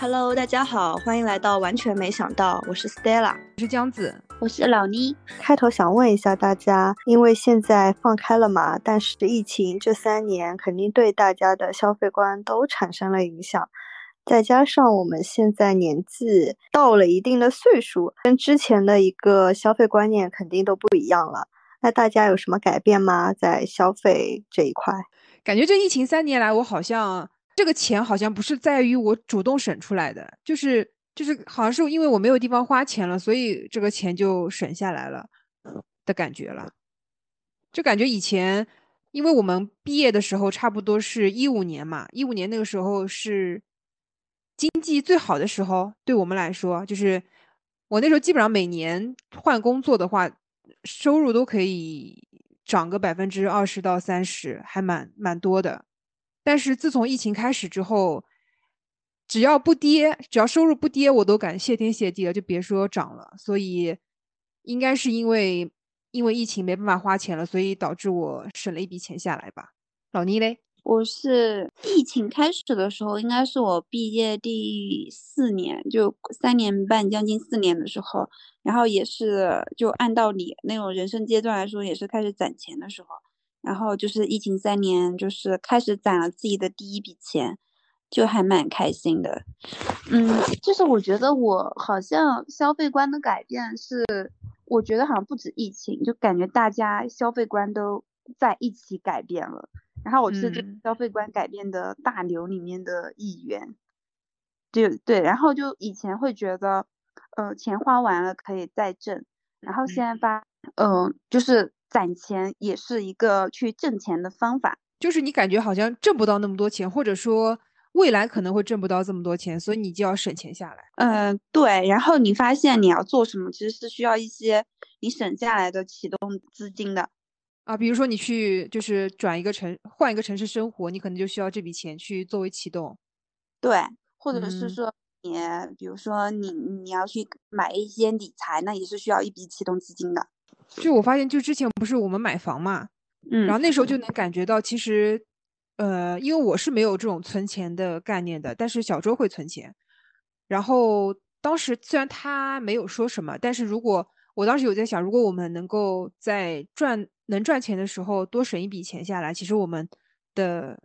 Hello，大家好，欢迎来到完全没想到，我是 Stella，我是江子，我是老妮。开头想问一下大家，因为现在放开了嘛，但是疫情这三年肯定对大家的消费观都产生了影响，再加上我们现在年纪到了一定的岁数，跟之前的一个消费观念肯定都不一样了。那大家有什么改变吗？在消费这一块，感觉这疫情三年来，我好像。这个钱好像不是在于我主动省出来的，就是就是好像是因为我没有地方花钱了，所以这个钱就省下来了的感觉了。就感觉以前，因为我们毕业的时候差不多是一五年嘛，一五年那个时候是经济最好的时候，对我们来说，就是我那时候基本上每年换工作的话，收入都可以涨个百分之二十到三十，还蛮蛮多的。但是自从疫情开始之后，只要不跌，只要收入不跌，我都敢谢天谢地了，就别说涨了。所以，应该是因为因为疫情没办法花钱了，所以导致我省了一笔钱下来吧。老倪嘞，我是疫情开始的时候，应该是我毕业第四年，就三年半将近四年的时候，然后也是就按道理那种人生阶段来说，也是开始攒钱的时候。然后就是疫情三年，就是开始攒了自己的第一笔钱，就还蛮开心的。嗯，就是我觉得我好像消费观的改变是，我觉得好像不止疫情，就感觉大家消费观都在一起改变了。然后我是这消费观改变的大流里面的一员。对对，然后就以前会觉得，呃，钱花完了可以再挣，然后现在发，嗯，就是。攒钱也是一个去挣钱的方法，就是你感觉好像挣不到那么多钱，或者说未来可能会挣不到这么多钱，所以你就要省钱下来。嗯，对。然后你发现你要做什么，其实是需要一些你省下来的启动资金的啊。比如说你去就是转一个城，换一个城市生活，你可能就需要这笔钱去作为启动。对，或者是说你，比如说你你要去买一些理财，那也是需要一笔启动资金的。就我发现，就之前不是我们买房嘛，嗯，然后那时候就能感觉到，其实，呃，因为我是没有这种存钱的概念的，但是小周会存钱。然后当时虽然他没有说什么，但是如果我当时有在想，如果我们能够在赚能赚钱的时候多省一笔钱下来，其实我们的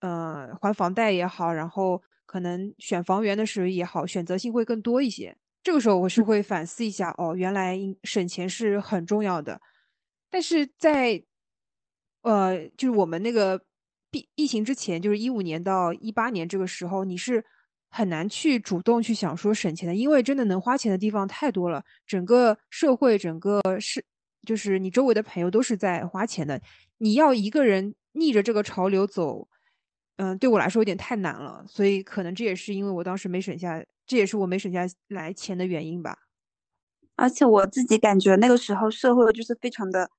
呃还房贷也好，然后可能选房源的时候也好，选择性会更多一些。这个时候我是会反思一下哦，原来省钱是很重要的，但是在，呃，就是我们那个疫疫情之前，就是一五年到一八年这个时候，你是很难去主动去想说省钱的，因为真的能花钱的地方太多了，整个社会，整个是，就是你周围的朋友都是在花钱的，你要一个人逆着这个潮流走。嗯，对我来说有点太难了，所以可能这也是因为我当时没省下，这也是我没省下来钱的原因吧。而且我自己感觉那个时候社会就是非常的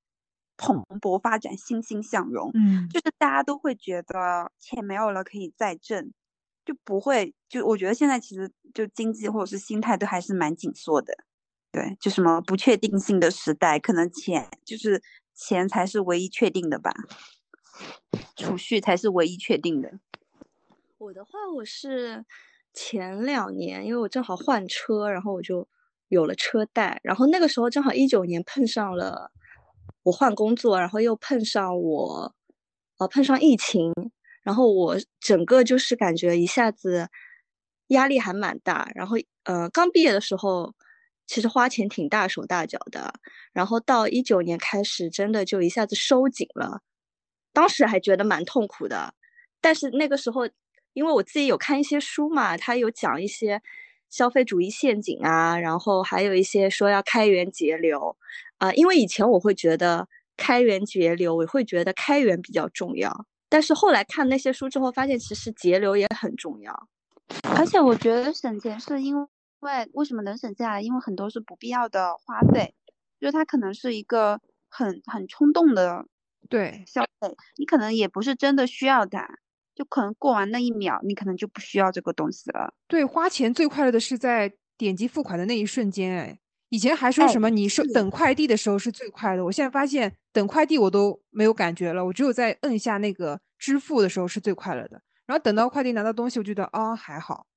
蓬勃发展、欣欣向荣，嗯，就是大家都会觉得钱没有了可以再挣，就不会就我觉得现在其实就经济或者是心态都还是蛮紧缩的，对，就什么不确定性的时代，可能钱就是钱才是唯一确定的吧。储蓄才是唯一确定的。我的话，我是前两年，因为我正好换车，然后我就有了车贷。然后那个时候正好一九年碰上了我换工作，然后又碰上我呃碰上疫情，然后我整个就是感觉一下子压力还蛮大。然后呃刚毕业的时候，其实花钱挺大手大脚的。然后到一九年开始，真的就一下子收紧了。当时还觉得蛮痛苦的，但是那个时候，因为我自己有看一些书嘛，他有讲一些消费主义陷阱啊，然后还有一些说要开源节流啊。因为以前我会觉得开源节流，我会觉得开源比较重要，但是后来看那些书之后，发现其实节流也很重要。而且我觉得省钱是因为为什么能省下来？因为很多是不必要的花费，就是它可能是一个很很冲动的。对消费，你可能也不是真的需要它，就可能过完那一秒，你可能就不需要这个东西了。对，花钱最快乐的是在点击付款的那一瞬间。哎，以前还说什么你收等快递的时候是最快的，我现在发现等快递我都没有感觉了，我只有在摁下那个支付的时候是最快乐的。然后等到快递拿到东西，我觉得啊还好。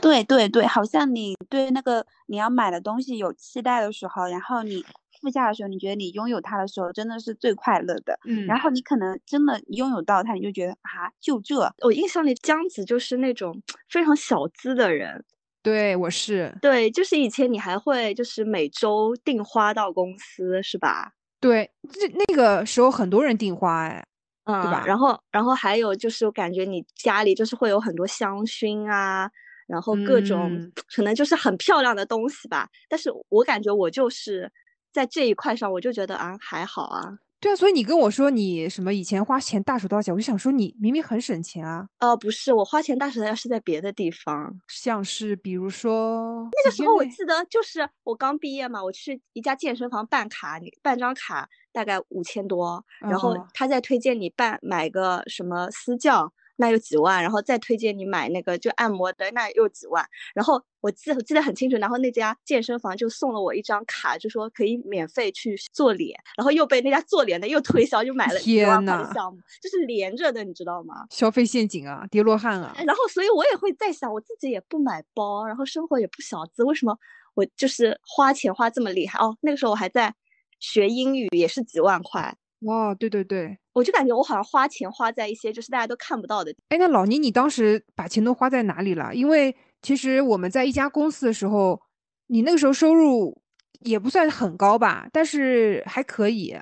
对对对，好像你对那个你要买的东西有期待的时候，然后你付下的时候，你觉得你拥有它的时候，真的是最快乐的。嗯，然后你可能真的拥有到它，你就觉得啊，就这。我印象里江子就是那种非常小资的人。对，我是。对，就是以前你还会就是每周订花到公司，是吧？对，这那个时候很多人订花，哎，嗯，对吧？然后，然后还有就是，我感觉你家里就是会有很多香薰啊，然后各种可能就是很漂亮的东西吧。但是我感觉我就是在这一块上，我就觉得啊，还好啊。对啊，所以你跟我说你什么以前花钱大手大脚，我就想说你明明很省钱啊。呃，不是，我花钱大手大脚是在别的地方，像是比如说那个时候我记得就是我刚毕业嘛，我去一家健身房办卡，你办张卡大概五千多，然后他再推荐你办买个什么私教。那有几万，然后再推荐你买那个就按摩的，那又几万。然后我记我记得很清楚，然后那家健身房就送了我一张卡，就说可以免费去做脸，然后又被那家做脸的又推销，又买了几万块的项目，就是连着的，你知道吗？消费陷阱啊，跌落汉啊。然后所以我也会在想，我自己也不买包，然后生活也不小资，为什么我就是花钱花这么厉害？哦，那个时候我还在学英语，也是几万块。哇，对对对，我就感觉我好像花钱花在一些就是大家都看不到的。哎，那老倪，你当时把钱都花在哪里了？因为其实我们在一家公司的时候，你那个时候收入也不算很高吧，但是还可以。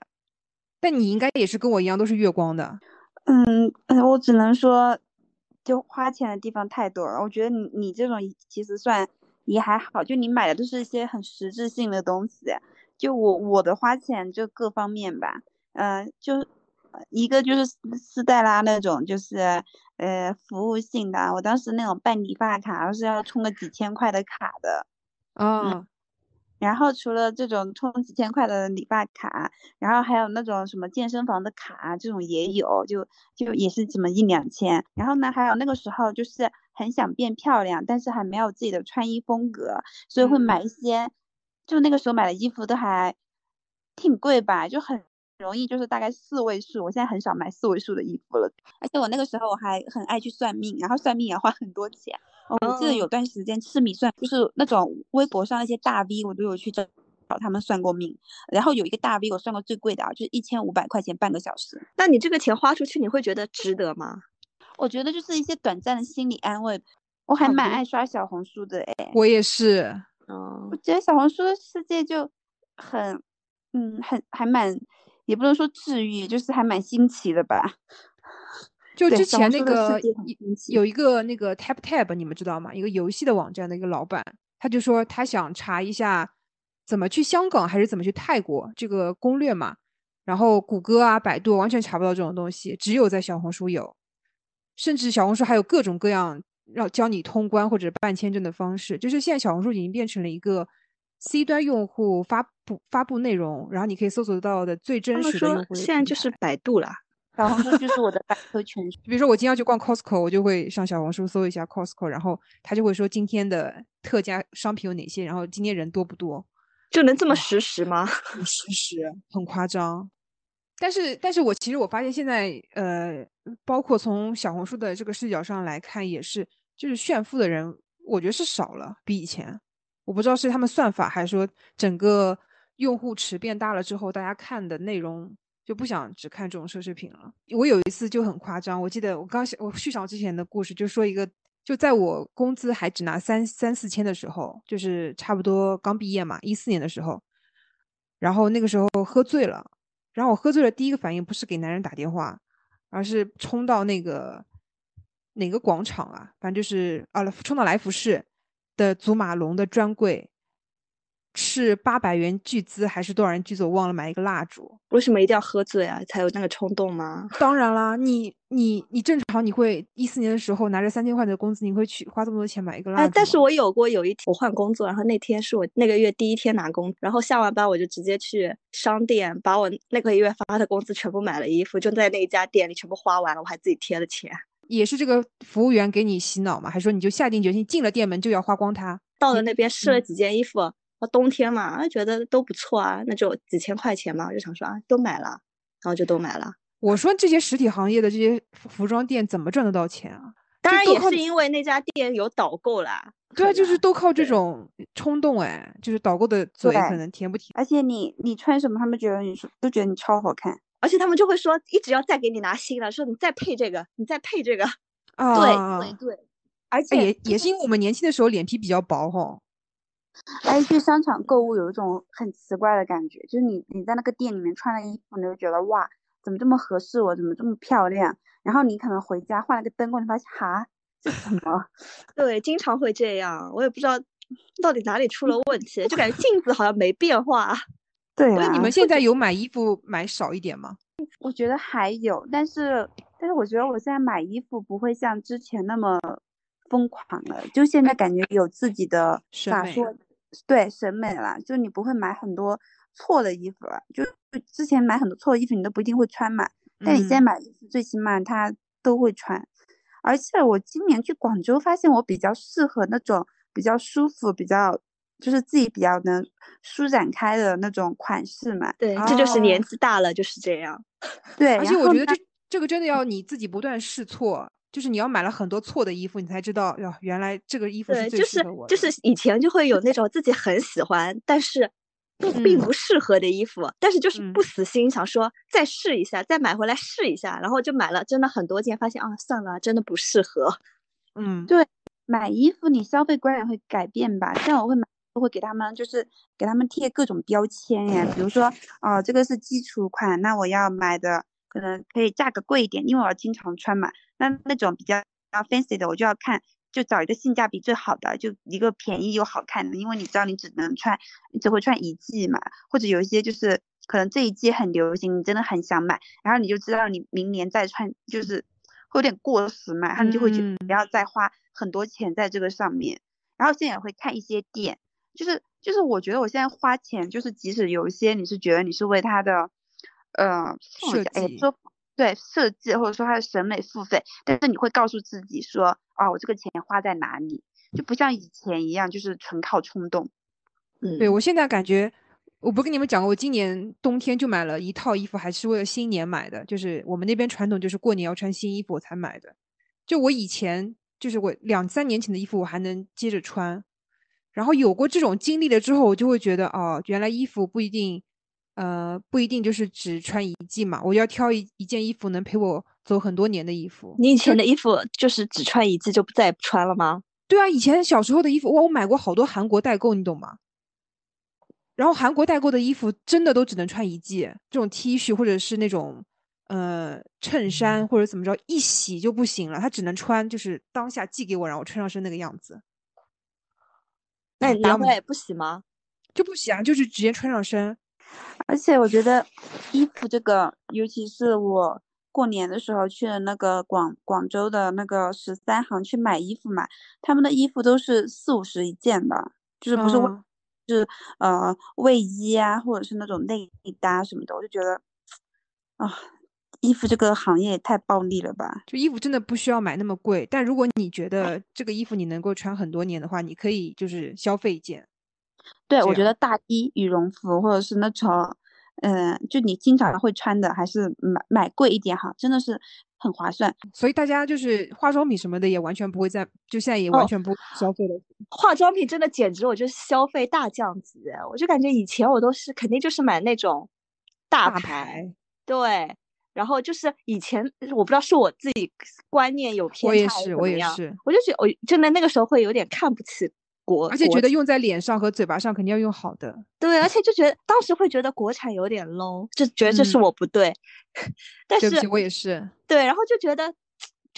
但你应该也是跟我一样，都是月光的。嗯嗯，我只能说，就花钱的地方太多了。我觉得你你这种其实算也还好，就你买的都是一些很实质性的东西。就我我的花钱就各方面吧。嗯，就一个就是斯黛拉那种，就是呃服务性的。我当时那种办理发卡是要充个几千块的卡的，嗯。然后除了这种充几千块的理发卡，然后还有那种什么健身房的卡，这种也有，就就也是怎么一两千。然后呢，还有那个时候就是很想变漂亮，但是还没有自己的穿衣风格，所以会买一些，就那个时候买的衣服都还挺贵吧，就很。容易就是大概四位数，我现在很少买四位数的衣服了。而且我那个时候我还很爱去算命，然后算命也花很多钱。我记得有段时间吃米算，就是那种微博上那些大 V，我都有去找找他们算过命。然后有一个大 V 我算过最贵的啊，就是一千五百块钱半个小时。那你这个钱花出去，你会觉得值得吗？我觉得就是一些短暂的心理安慰。我还蛮爱刷小红书的哎，我也是。嗯，我觉得小红书的世界就很，嗯，很还蛮。也不能说治愈，就是还蛮新奇的吧。就之前那个有一个那个 Tap Tap，你们知道吗？一个游戏的网站的一个老板，他就说他想查一下怎么去香港还是怎么去泰国这个攻略嘛。然后谷歌啊、百度完全查不到这种东西，只有在小红书有。甚至小红书还有各种各样让教你通关或者办签证的方式。就是现在小红书已经变成了一个。C 端用户发布发布内容，然后你可以搜索到的最真实的用户。现在就是百度了，小红书就是我的百科全书。比如说我今天要去逛 Costco，我就会上小红书搜一下 Costco，然后他就会说今天的特价商品有哪些，然后今天人多不多，就能这么实时吗？实时，很夸张。但是，但是我其实我发现现在，呃，包括从小红书的这个视角上来看，也是就是炫富的人，我觉得是少了，比以前。我不知道是他们算法，还是说整个用户池变大了之后，大家看的内容就不想只看这种奢侈品了。我有一次就很夸张，我记得我刚我续上之前的故事，就说一个，就在我工资还只拿三三四千的时候，就是差不多刚毕业嘛，一四年的时候，然后那个时候喝醉了，然后我喝醉了，第一个反应不是给男人打电话，而是冲到那个哪个广场啊，反正就是啊，冲到来福士。的祖马龙的专柜是八百元巨资还是多少人巨资？我忘了买一个蜡烛。为什么一定要喝醉啊？才有那个冲动吗？当然啦，你你你正常你会一四年的时候拿着三千块的工资，你会去花这么多钱买一个蜡烛？哎但是我有过有一天我换工作，然后那天是我那个月第一天拿工，然后下完班我就直接去商店把我那个月发的工资全部买了衣服，就在那一家店里全部花完了，我还自己贴了钱。也是这个服务员给你洗脑嘛？还说你就下定决心进了店门就要花光它？到了那边试了几件衣服，啊，冬天嘛，觉得都不错啊，那就几千块钱嘛，我就想说啊，都买了，然后就都买了。我说这些实体行业的这些服装店怎么赚得到钱啊？当然也是因为那家店有导购啦。对啊，就是都靠这种冲动哎，就是导购的嘴可能甜不甜？而且你你穿什么，他们觉得你说都觉得你超好看。而且他们就会说，一直要再给你拿新的，说你再配这个，你再配这个。啊，对对对，而哎且也也是因为我们年轻的时候脸皮比较薄哈。哎，去商场购物有一种很奇怪的感觉，就是你你在那个店里面穿了衣服，你就觉得哇，怎么这么合适我，怎么这么漂亮？然后你可能回家换了个灯光，你发现哈，这什么？对，经常会这样，我也不知道到底哪里出了问题，就感觉镜子好像没变化。对所以你啊们现在有买衣服买少一点吗？我觉得还有，但是但是我觉得我现在买衣服不会像之前那么疯狂了，就现在感觉有自己的咋说？对审美了，就你不会买很多错的衣服了，就就之前买很多错的衣服你都不一定会穿嘛，但你现在嗯买衣服最起码它都会穿，而且我今年去广州发现我比较适合那种比较舒服、比较就是自己比较能舒展开的那种款式嘛，对，这就是年哦纪大了就是这样。对，而且我觉得这这个真的要你自己不断试错，就是你要买了很多错的衣服，你才知道哟，原来这个衣服是，最就是适合我的。就是以前就会有那种自己很喜欢，但是不并嗯不适合的衣服，但是就是嗯不死心，想说再试一下，再买回来试一下，然后就买了真的很多件，发现啊算了，真的不适合。嗯，对买衣服你消费观也会改变吧？像我会买，我会给他们就是给他们贴各种标签呀，比如说哦，这个是基础款，那我要买的可能可以价格贵一点，因为我要经常穿嘛。那那种比较比较 fancy 的，我就要看，就找一个性价比最好的，就一个便宜又好看的，因为你知道你只能穿，你只会穿一季嘛，或者有一些就是可能这一季很流行，你真的很想买，然后你就知道你明年再穿就是会有点过时嘛，然后你就会觉得嗯不要再花很多钱在这个上面。然后现在也会看一些店，就是就是我觉得我现在花钱，就是即使有一些你是觉得你是为他的呃设计说对设计或者说他的审美付费，但是你会告诉自己说啊，我这个钱花在哪里，就不像以前一样就是纯靠冲动。嗯，对我现在感觉，我不跟你们讲过，我今年冬天就买了一套衣服，还是为了新年买的。就是我们那边传统就是过年要穿新衣服我才买的。就我以前就是我两三年前的衣服我还能接着穿，然后有过这种经历了之后，我就会觉得哦，原来衣服不一定，呃，不一定就是只穿一季嘛，我要挑一一件衣服能陪我走很多年的衣服。你以前的衣服就是只穿一季就再也不穿了吗？对啊，以前小时候的衣服，哇，我买过好多韩国代购，你懂吗？然后韩国代购的衣服真的都只能穿一季，这种 T 恤或者是那种呃衬衫或者怎么着，一洗就不行了，它只能穿就是当下寄给我，然后我穿上身那个样子，那你拿回来也不洗吗？就不洗啊，就是直接穿上身。而且我觉得衣服这个，尤其是我过年的时候去了那个广广州的那个十三行去买衣服嘛，他们的衣服都是四五十一件的，就是不是为、嗯是呃卫衣啊，或者是那种内搭什么的，我就觉得啊，衣服这个行业也太暴利了吧。就衣服真的不需要买那么贵，但如果你觉得这个衣服你能够穿很多年的话，你可以就是消费一件。对，我觉得大衣、羽绒服或者是那种，嗯、就你经常会穿的，还是买买贵一点哈，真的是很划算。所以大家就是化妆品什么的也完全不会再，就现在也完哦全不消费了。化妆品真的简直我就是消费大降级，我就感觉以前我都是肯定就是买那种大大，牌，对，然后就是以前我不知道是我自己观念有偏差我也是，我也是，我就觉得我真的那个时候会有点看不起国，而且觉得用在脸上和嘴巴上肯定要用好的。对，而且就觉得当时会觉得国产有点 low，就觉得这是嗯我不对，但是对不起，我也是。对，然后就觉得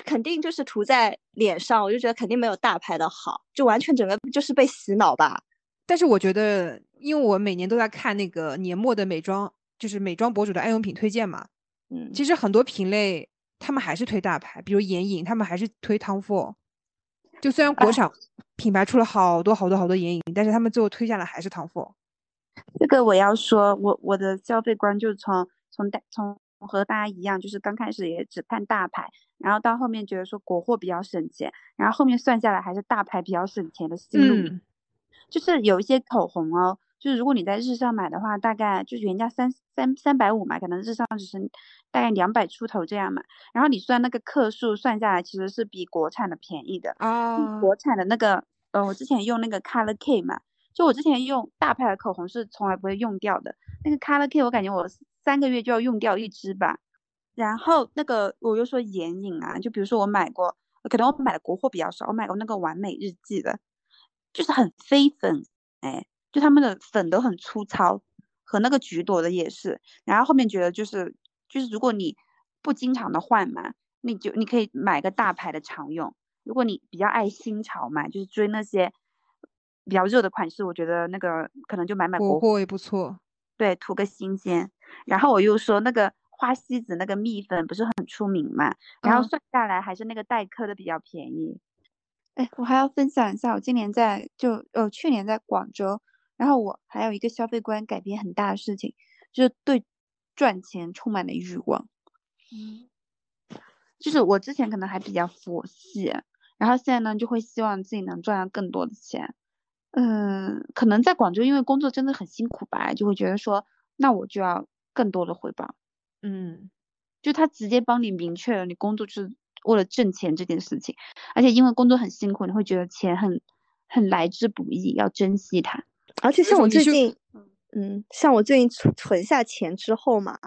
肯定就是涂在脸上，我就觉得肯定没有大牌的好，就完全整个就是被洗脑吧。但是我觉得，因为我每年都在看那个年末的美妆，就是美妆博主的爱用品推荐嘛。嗯，其实很多品类他们还是推大牌，比如眼影，他们还是推 Tom Ford。就虽然国产品牌出了好多好多好多眼影，但是他们最后推下来还是 Tom Ford。这个我要说，我我的消费观就是从从大从和大家一样，就是刚开始也只看大牌，然后到后面觉得说国货比较省钱，然后后面算下来还是大牌比较省钱的思路。嗯，就是有一些口红哦，就是如果你在日上买的话，大概就是原价三三三百五嘛，可能日上只是大概两百出头这样嘛。然后你算那个克数算下来，其实是比国产的便宜的啊。国产的那个，呃，我之前用那个 Color K 嘛，就我之前用大牌的口红是从来不会用掉的。那个 Color K 我感觉我三个月就要用掉一支吧。然后那个我又说眼影啊，就比如说我买过，可能我买的国货比较少，我买过那个完美日记的，就是很飞粉，哎。就他们的粉都很粗糙，和那个橘朵的也是。然后后面觉得就是就是，如果你不经常的换嘛，你就你可以买个大牌的常用。如果你比较爱新潮嘛，就是追那些比较热的款式，我觉得那个可能就买买国货也不错。对，图个新鲜。然后我又说那个花西子那个蜜粉不是很出名嘛，然后算下来还是那个黛珂的比较便宜。哎，我还要分享一下，我今年在就呃去年在广州。然后我还有一个消费观改变很大的事情，就是对赚钱充满了欲望。嗯，就是我之前可能还比较佛系，然后现在呢就会希望自己能赚到更多的钱。嗯，可能在广州因为工作真的很辛苦吧，就会觉得说那我就要更多的回报。嗯，就他直接帮你明确了你工作就是为了挣钱这件事情，而且因为工作很辛苦，你会觉得钱很很来之不易，要珍惜它。而且像我最近，嗯，像我最近存存下钱之后嘛，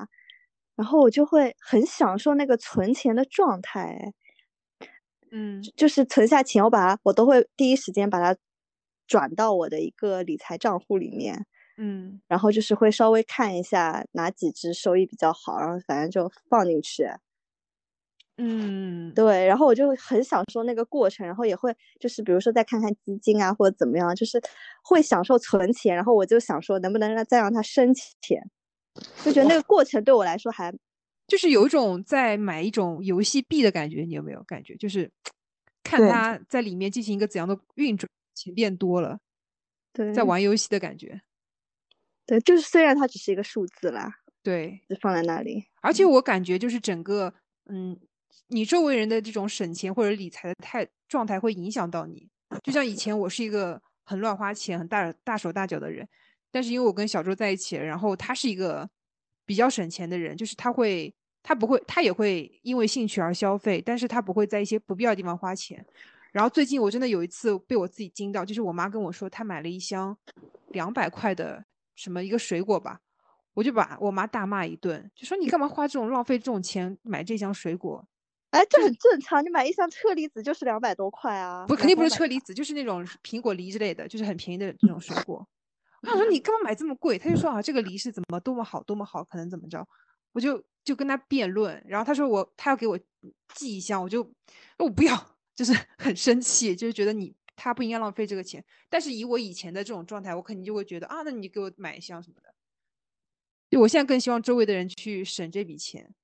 然后我就会很享受那个存钱的状态，嗯，就是存下钱，我把它，我都会第一时间把它转到我的一个理财账户里面，嗯，然后就是会稍微看一下哪几只收益比较好，然后反正就放进去。嗯，对，然后我就很享受那个过程，然后也会就是比如说再看看基金啊或者怎么样，就是会享受存钱，然后我就想说能不能让再让它生钱，就觉得那个过程对我来说还就是有一种在买一种游戏币的感觉，你有没有感觉？就是看它在里面进行一个怎样的运转，钱变多了，对，在玩游戏的感觉。对，就是虽然它只是一个数字啦，对，就放在那里，而且我感觉就是整个嗯。你周围人的这种省钱或者理财的态状态会影响到你。就像以前我是一个很乱花钱、很大大手大脚的人，但是因为我跟小周在一起，然后他是一个比较省钱的人，就是他会，他不会，他也会因为兴趣而消费，但是他不会在一些不必要的地方花钱。然后最近我真的有一次被我自己惊到，就是我妈跟我说她买了一箱两百块的什么一个水果吧，我就把我妈大骂一顿，就说你干嘛花这种浪费这种钱买这箱水果。哎，这很正常。你买一箱车厘子就是两百多块啊！不，肯定不是车厘子，就是那种苹果梨之类的，就是很便宜的这种水果。我想说你干嘛买这么贵？他就说啊，这个梨是怎么多么好，多么好，可能怎么着？我就就跟他辩论，然后他说我他要给我寄一箱，我就我不要，就是 很生气，就是觉得你他不应该浪费这个钱。但是以我以前的这种状态，我肯定就会觉得啊，那你给我买一箱什么的。就我现在更希望周围的人去省这笔钱。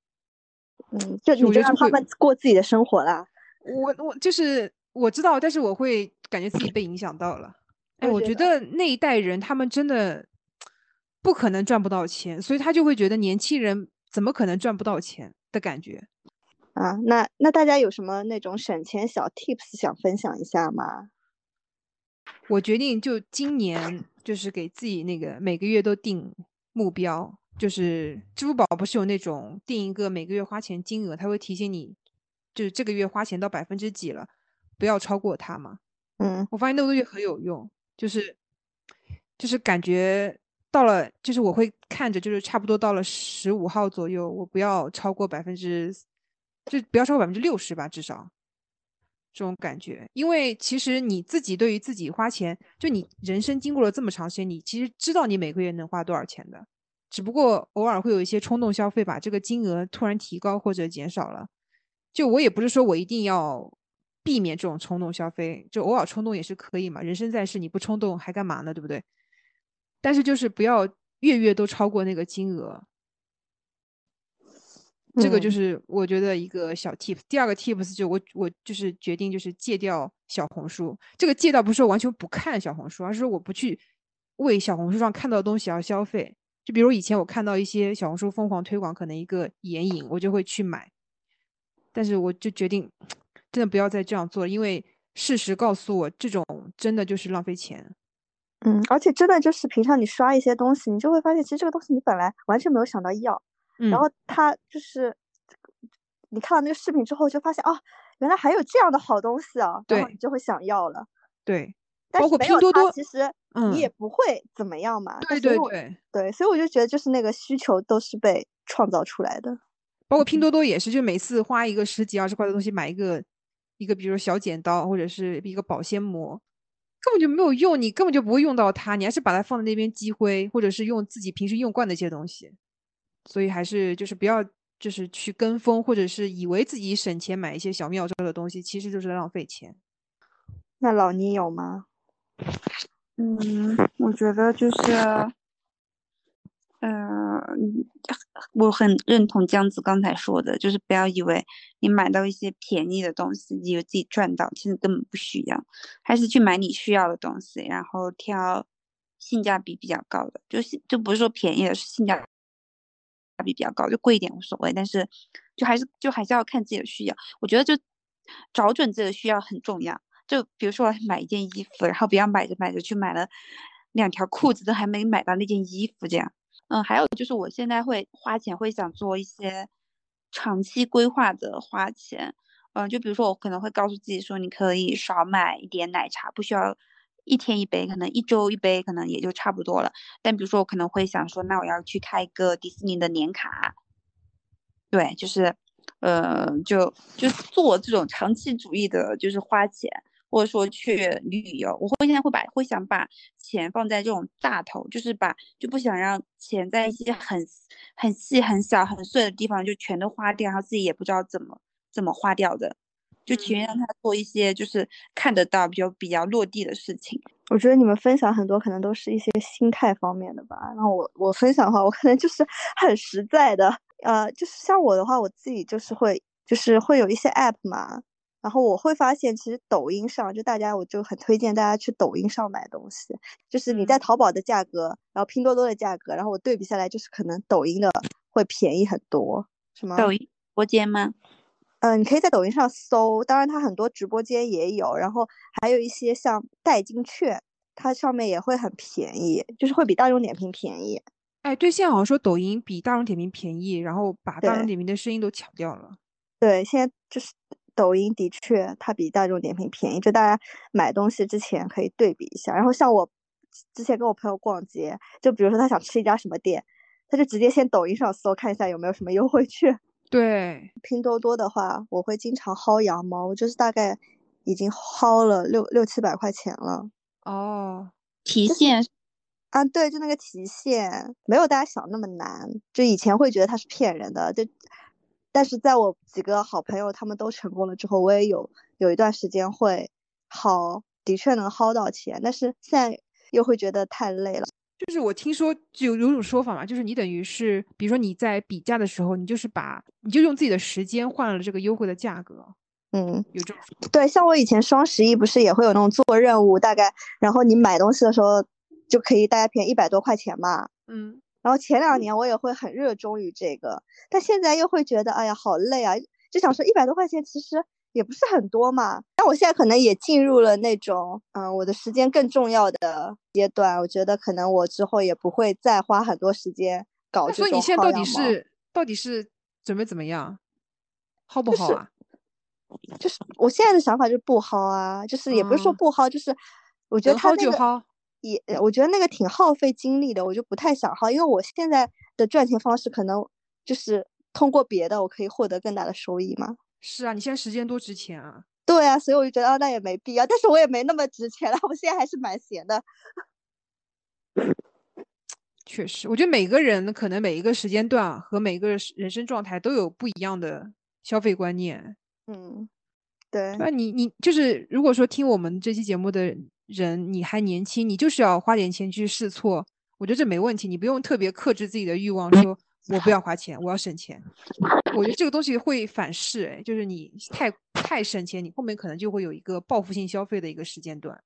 嗯，就你就让他们过自己的生活啦。我我就是我知道，但是我会感觉自己被影响到了。哎，我觉得那一代人他们真的不可能赚不到钱，所以他就会觉得年轻人怎么可能赚不到钱的感觉啊？那那大家有什么那种省钱小 tips 想分享一下吗？我决定就今年就是给自己那个每个月都定目标。就是支付宝不是有那种定一个每个月花钱金额，它会提醒你，就是这个月花钱到百分之几了，不要超过它嘛。嗯，我发现那个东西很有用，就是就是感觉到了，就是我会看着，就是差不多到了十五号左右，我不要超过百分之，就不要超过百分之六十吧，至少这种感觉。因为其实你自己对于自己花钱，就你人生经过了这么长时间，你其实知道你每个月能花多少钱的。只不过偶尔会有一些冲动消费，把这个金额突然提高或者减少了。就我也不是说我一定要避免这种冲动消费，就偶尔冲动也是可以嘛。人生在世，你不冲动还干嘛呢？对不对？但是就是不要月月都超过那个金额。这个就是我觉得一个小 tip。第二个 tips 就我我就是决定就是戒掉小红书。这个戒掉不是说完全不看小红书，而是说我不去为小红书上看到的东西而消费。就比如以前我看到一些小红书疯狂推广，可能一个眼影，我就会去买，但是我就决定 真的不要再这样做，因为事实告诉我，这种真的就是浪费钱。嗯，而且真的就是平常你刷一些东西，你就会发现，其实这个东西你本来完全没有想到要，嗯然后它就是你看到那个视频之后，就发现啊，原来还有这样的好东西啊，然后你就会想要了。对，包括拼多多它其实嗯你也不会怎么样嘛。对对对，对，所以我就觉得就是那个需求都是被创造出来的。包括拼多多也是，就每次花一个十几二十块的东西买一个一个，比如说小剪刀或者是一个保鲜膜，根本就没有用，你根本就不会用到它，你还是把它放在那边积灰，或者是用自己平时用惯的一些东西。所以还是就是不要就是去跟风，或者是以为自己省钱买一些小妙招的东西，其实就是浪费钱。那老倪有吗？嗯，我觉得就是，呃，我很认同江子刚才说的，就是不要以为你买到一些便宜的东西，以为自己赚到，其实根本不需要，还是去买你需要的东西，然后挑性价比比较高的，就是就不是说便宜的，是性价比比较高，就贵一点无所谓，但是就还是就还是要看自己的需要，我觉得就找准自己的需要很重要。就比如说买一件衣服，然后不要买着买着去买了两条裤子，都还没买到那件衣服这样。嗯，还有就是我现在会花钱，会想做一些长期规划的花钱。嗯，就比如说我可能会告诉自己说，你可以少买一点奶茶，不需要一天一杯，可能一周一杯，可能也就差不多了。但比如说我可能会想说，那我要去开一个迪士尼的年卡。对，就是，呃，就就做这种长期主义的，就是花钱。或者说去旅游，我会现在会把会想把钱放在这种大头，就是把就不想让钱在一些很很细很小很碎的地方就全都花掉，然后自己也不知道怎么怎么花掉的，就情愿让他做一些就是看得到比较比较落地的事情。我觉得你们分享很多可能都是一些心态方面的吧。然后我我分享的话，我可能就是 很实在的，呃，就是像我的话，我自己就是会就是会有一些 app 嘛。然后我会发现，其实抖音上就大家，我就很推荐大家去抖音上买东西。就是你在淘宝的价格，然后拼多多的价格，然后我对比下来，就是可能抖音的会便宜很多，什么？抖音直播间吗？嗯、呃，你可以在抖音上搜，当然它很多直播间也有，然后还有一些像代金券，它上面也会很便宜，就是会比大众点评便宜。哎，对，现在好像说抖音比大众点评便宜，然后把大众点评的声音都抢掉了。对，现在就是。抖音的确，它比大众点评便宜，就大家买东西之前可以对比一下。然后像我之前跟我朋友逛街，就比如说他想吃一家什么店，他就直接先抖音上搜看一下有没有什么优惠券。对，拼多多的话，我会经常薅羊毛，就是大概已经薅了六六七百块钱了。哦，提现啊，对，就那个提现没有大家想那么难，就以前会觉得它是骗人的，就。但是在我几个好朋友他们都成功了之后，我也有有一段时间会好，的确能薅到钱，但是现在又会觉得太累了。就是我听说就有种说法嘛，就是你等于是，比如说你在比价的时候，你就是把你就用自己的时间换了这个优惠的价格。嗯，有这种对，像我以前双十一不是也会有那种做任务，大概然后你买东西的时候就可以大概便宜一百多块钱嘛。嗯。然后前两年我也会很热衷于这个，但现在又会觉得，哎呀，好累啊！就想说一百多块钱其实也不是很多嘛。但我现在可能也进入了那种，嗯，我的时间更重要的阶段。我觉得可能我之后也不会再花很多时间搞这种。所以你现在到底是到底是准备怎么样？薅不薅啊？就是、就是我现在的想法就是不薅啊，就是也不是说不薅，嗯、就是我觉得他那个。也我觉得那个挺耗费精力的，我就不太想耗，因为我现在的赚钱方式可能就是通过别的，我可以获得更大的收益嘛。是啊，你现在时间多值钱啊！对啊，所以我就觉得啊，那也没必要。但是我也没那么值钱了，我现在还是蛮闲的。确实，我觉得每个人可能每一个时间段和每个人生状态都有不一样的消费观念。嗯，对。那你你就是如果说听我们这期节目的。人你还年轻，你就是要花点钱去试错，我觉得这没问题，你不用特别克制自己的欲望，说我不要花钱，我要省钱。我觉得这个东西会反噬，哎，就是你太太省钱，你后面可能就会有一个报复性消费的一个时间段。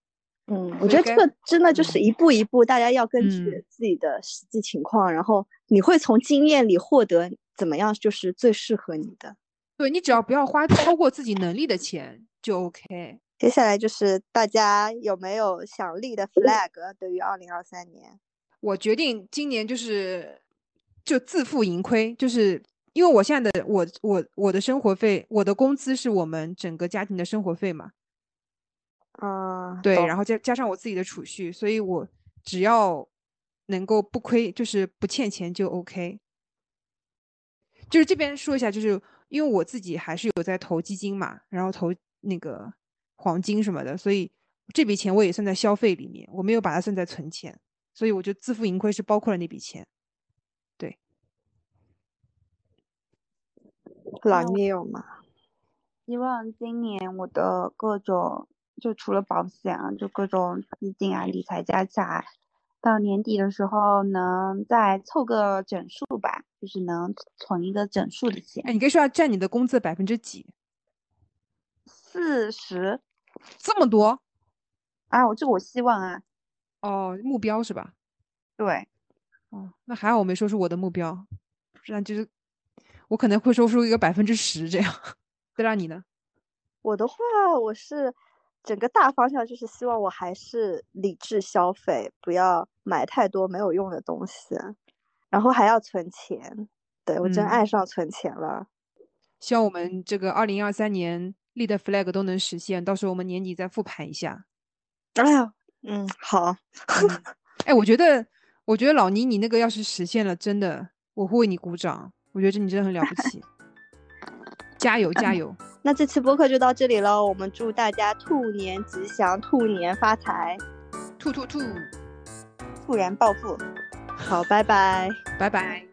嗯，我觉得这个真的就是一步一步，大家要根据嗯自己的实际情况，然后你会从经验里获得怎么样就是最适合你的。对你只要不要花超过自己能力的钱就 OK。接下来就是大家有没有想立的 flag？对于二零二三年，我决定今年就是就自负盈亏，就是因为我现在的我我我的生活费，我的工资是我们整个家庭的生活费嘛。嗯，对，然后加加上我自己的储蓄，所以我只要能够不亏，就是不欠钱就 OK。就是这边说一下，就是因为我自己还是有在投基金嘛，然后投那个黄金什么的，所以这笔钱我也算在消费里面，我没有把它算在存钱，所以我就自负盈亏是包括了那笔钱。对老聂有吗？希望今年我的各种就除了保险啊，就各种基金啊、理财加起来，到年底的时候能再凑个整数吧，就是能存一个整数的钱哎，，你可以说下占你的工资的百分之几？四十这么多啊，我这个我希望啊，哦，目标是吧？对，哦，那还好我没说出我的目标，不然就是我可能会说出一个百分之十这样。再让你呢？我的话，我是整个大方向就是希望我还是理智消费，不要买太多没有用的东西，然后还要存钱。对我真嗯爱上存钱了。希望我们这个二零二三年立的 flag 都能实现，到时候我们年底再复盘一下。哎呀，嗯，好，嗯，哎，我觉得，我觉得老倪，你那个要是实现了，真的，我会为你鼓掌。我觉得你真的很了不起，加油加油！那这期播客就到这里了。我们祝大家兔年吉祥，兔年发财，兔兔兔，突然暴富。好，拜拜。拜拜。